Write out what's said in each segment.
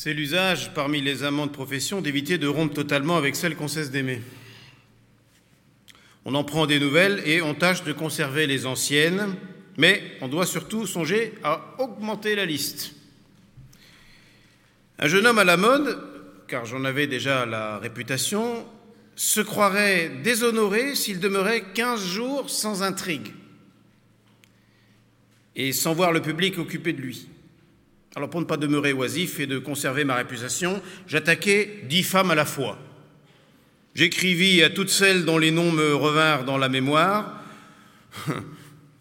C'est l'usage parmi les amants de profession d'éviter de rompre totalement avec celle qu'on cesse d'aimer. On en prend des nouvelles et on tâche de conserver les anciennes, mais on doit surtout songer à augmenter la liste. Un jeune homme à la mode, car j'en avais déjà la réputation, se croirait déshonoré s'il demeurait 15 jours sans intrigue et sans voir le public occupé de lui. Alors pour ne pas demeurer oisif et de conserver ma réputation, j'attaquai dix femmes à la fois. J'écrivis à toutes celles dont les noms me revinrent dans la mémoire.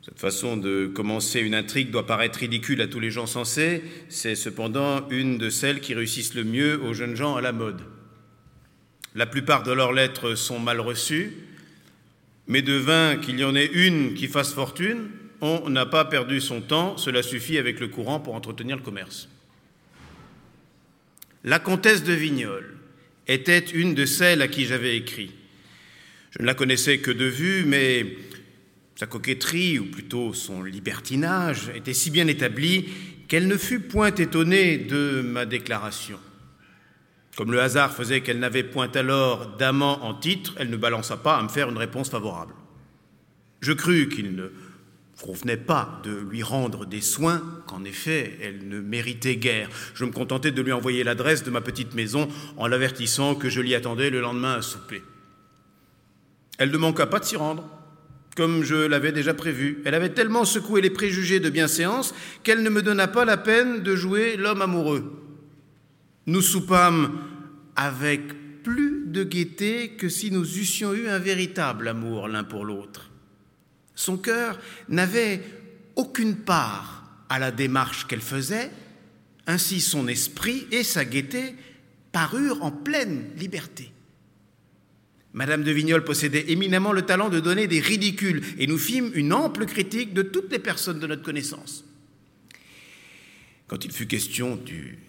Cette façon de commencer une intrigue doit paraître ridicule à tous les gens sensés, c'est cependant une de celles qui réussissent le mieux aux jeunes gens à la mode. La plupart de leurs lettres sont mal reçues, mais de qu'il y en ait une qui fasse fortune, on n'a pas perdu son temps, cela suffit avec le courant pour entretenir le commerce. La comtesse de Vignolles était une de celles à qui j'avais écrit. Je ne la connaissais que de vue, mais sa coquetterie, ou plutôt son libertinage, était si bien établi qu'elle ne fut point étonnée de ma déclaration. Comme le hasard faisait qu'elle n'avait point alors d'amant en titre, elle ne balança pas à me faire une réponse favorable. Je crus qu'il ne convenait pas de lui rendre des soins qu'en effet elle ne méritait guère. Je me contentais de lui envoyer l'adresse de ma petite maison en l'avertissant que je l'y attendais le lendemain à souper. Elle ne manqua pas de s'y rendre, comme je l'avais déjà prévu. Elle avait tellement secoué les préjugés de bienséance qu'elle ne me donna pas la peine de jouer l'homme amoureux. Nous soupâmes avec plus de gaieté que si nous eussions eu un véritable amour l'un pour l'autre. Son cœur n'avait aucune part à la démarche qu'elle faisait, ainsi son esprit et sa gaieté parurent en pleine liberté. Madame de Vignoles possédait éminemment le talent de donner des ridicules, et nous fîmes une ample critique de toutes les personnes de notre connaissance. Quand il fut question du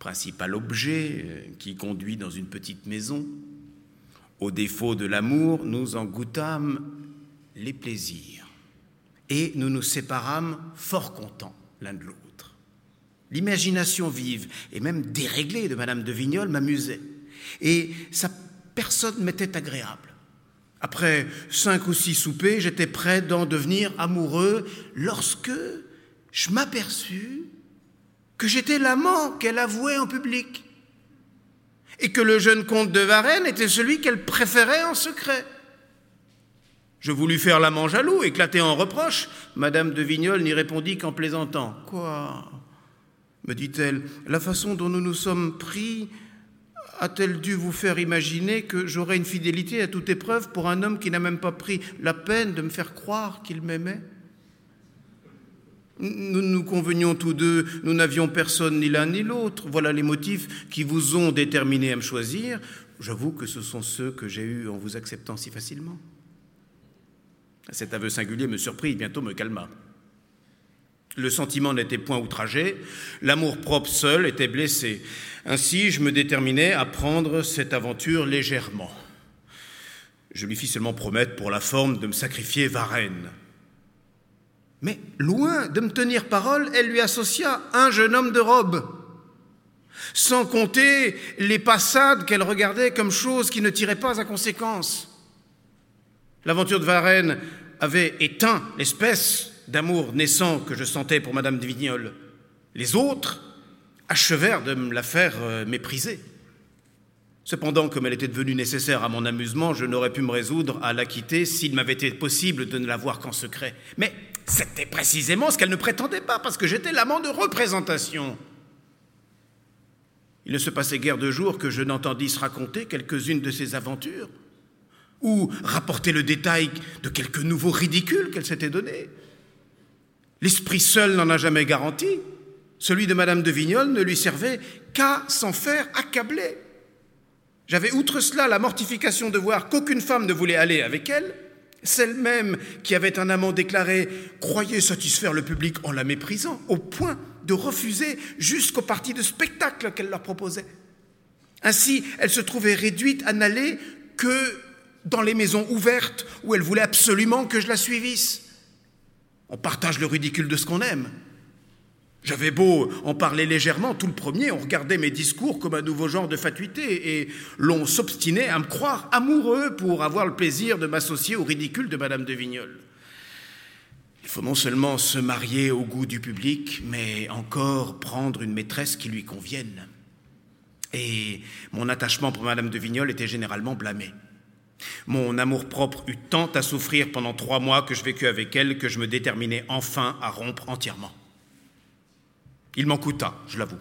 principal objet euh, qui conduit dans une petite maison, au défaut de l'amour, nous en goûtâmes les plaisirs. Et nous nous séparâmes fort contents l'un de l'autre. L'imagination vive et même déréglée de Madame de Vignoles m'amusait. Et sa personne m'était agréable. Après cinq ou six soupers, j'étais prêt d'en devenir amoureux lorsque je m'aperçus que j'étais l'amant qu'elle avouait en public et que le jeune comte de Varennes était celui qu'elle préférait en secret. Je voulus faire l'amant jaloux, éclater en reproches. Madame de Vignoles n'y répondit qu'en plaisantant. Quoi? Me dit-elle, la façon dont nous nous sommes pris a-t-elle dû vous faire imaginer que j'aurais une fidélité à toute épreuve pour un homme qui n'a même pas pris la peine de me faire croire qu'il m'aimait? Nous nous convenions tous deux, nous n'avions personne ni l'un ni l'autre. Voilà les motifs qui vous ont déterminé à me choisir. J'avoue que ce sont ceux que j'ai eus en vous acceptant si facilement. Cet aveu singulier me surprit et bientôt me calma. Le sentiment n'était point outragé, l'amour-propre seul était blessé. Ainsi, je me déterminai à prendre cette aventure légèrement. Je lui fis seulement promettre pour la forme de me sacrifier Varennes. Mais loin de me tenir parole, elle lui associa un jeune homme de robe, sans compter les passades qu'elle regardait comme choses qui ne tiraient pas à conséquence. L'aventure de Varennes avait éteint l'espèce d'amour naissant que je sentais pour Madame de Vignoles. Les autres achevèrent de me la faire euh, mépriser. Cependant, comme elle était devenue nécessaire à mon amusement, je n'aurais pu me résoudre à la quitter s'il m'avait été possible de ne la voir qu'en secret. Mais c'était précisément ce qu'elle ne prétendait pas, parce que j'étais l'amant de représentation. Il ne se passait guère de jours que je n'entendisse raconter quelques-unes de ses aventures ou rapporter le détail de quelques nouveaux ridicules qu'elle s'était donnés. L'esprit seul n'en a jamais garanti. Celui de Madame de Vignoles ne lui servait qu'à s'en faire accabler. J'avais outre cela la mortification de voir qu'aucune femme ne voulait aller avec elle. Celle même qui avait un amant déclaré croyait satisfaire le public en la méprisant, au point de refuser jusqu'aux parties de spectacle qu'elle leur proposait. Ainsi, elle se trouvait réduite à n'aller que dans les maisons ouvertes où elle voulait absolument que je la suivisse. On partage le ridicule de ce qu'on aime. J'avais beau en parler légèrement, tout le premier, on regardait mes discours comme un nouveau genre de fatuité, et l'on s'obstinait à me croire amoureux pour avoir le plaisir de m'associer au ridicule de Madame de Vignoles. Il faut non seulement se marier au goût du public, mais encore prendre une maîtresse qui lui convienne. Et mon attachement pour Madame de Vignoles était généralement blâmé. Mon amour-propre eut tant à souffrir pendant trois mois que je vécus avec elle que je me déterminai enfin à rompre entièrement. Il m'en coûta, je l'avoue.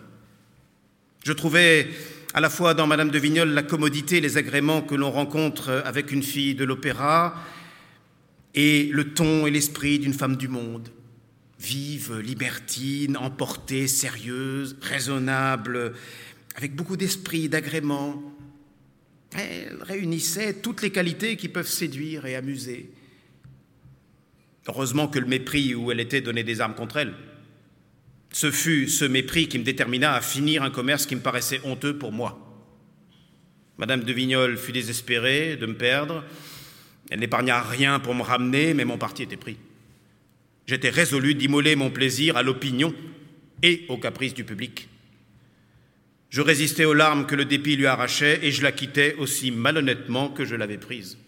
Je trouvais à la fois dans Madame de Vignoles la commodité les agréments que l'on rencontre avec une fille de l'opéra, et le ton et l'esprit d'une femme du monde, vive, libertine, emportée, sérieuse, raisonnable, avec beaucoup d'esprit, d'agrément. Elle réunissait toutes les qualités qui peuvent séduire et amuser. Heureusement que le mépris où elle était donnait des armes contre elle. Ce fut ce mépris qui me détermina à finir un commerce qui me paraissait honteux pour moi. Madame de Vignoles fut désespérée de me perdre. Elle n'épargna rien pour me ramener, mais mon parti était pris. J'étais résolu d'immoler mon plaisir à l'opinion et aux caprices du public. Je résistais aux larmes que le dépit lui arrachait et je la quittais aussi malhonnêtement que je l'avais prise.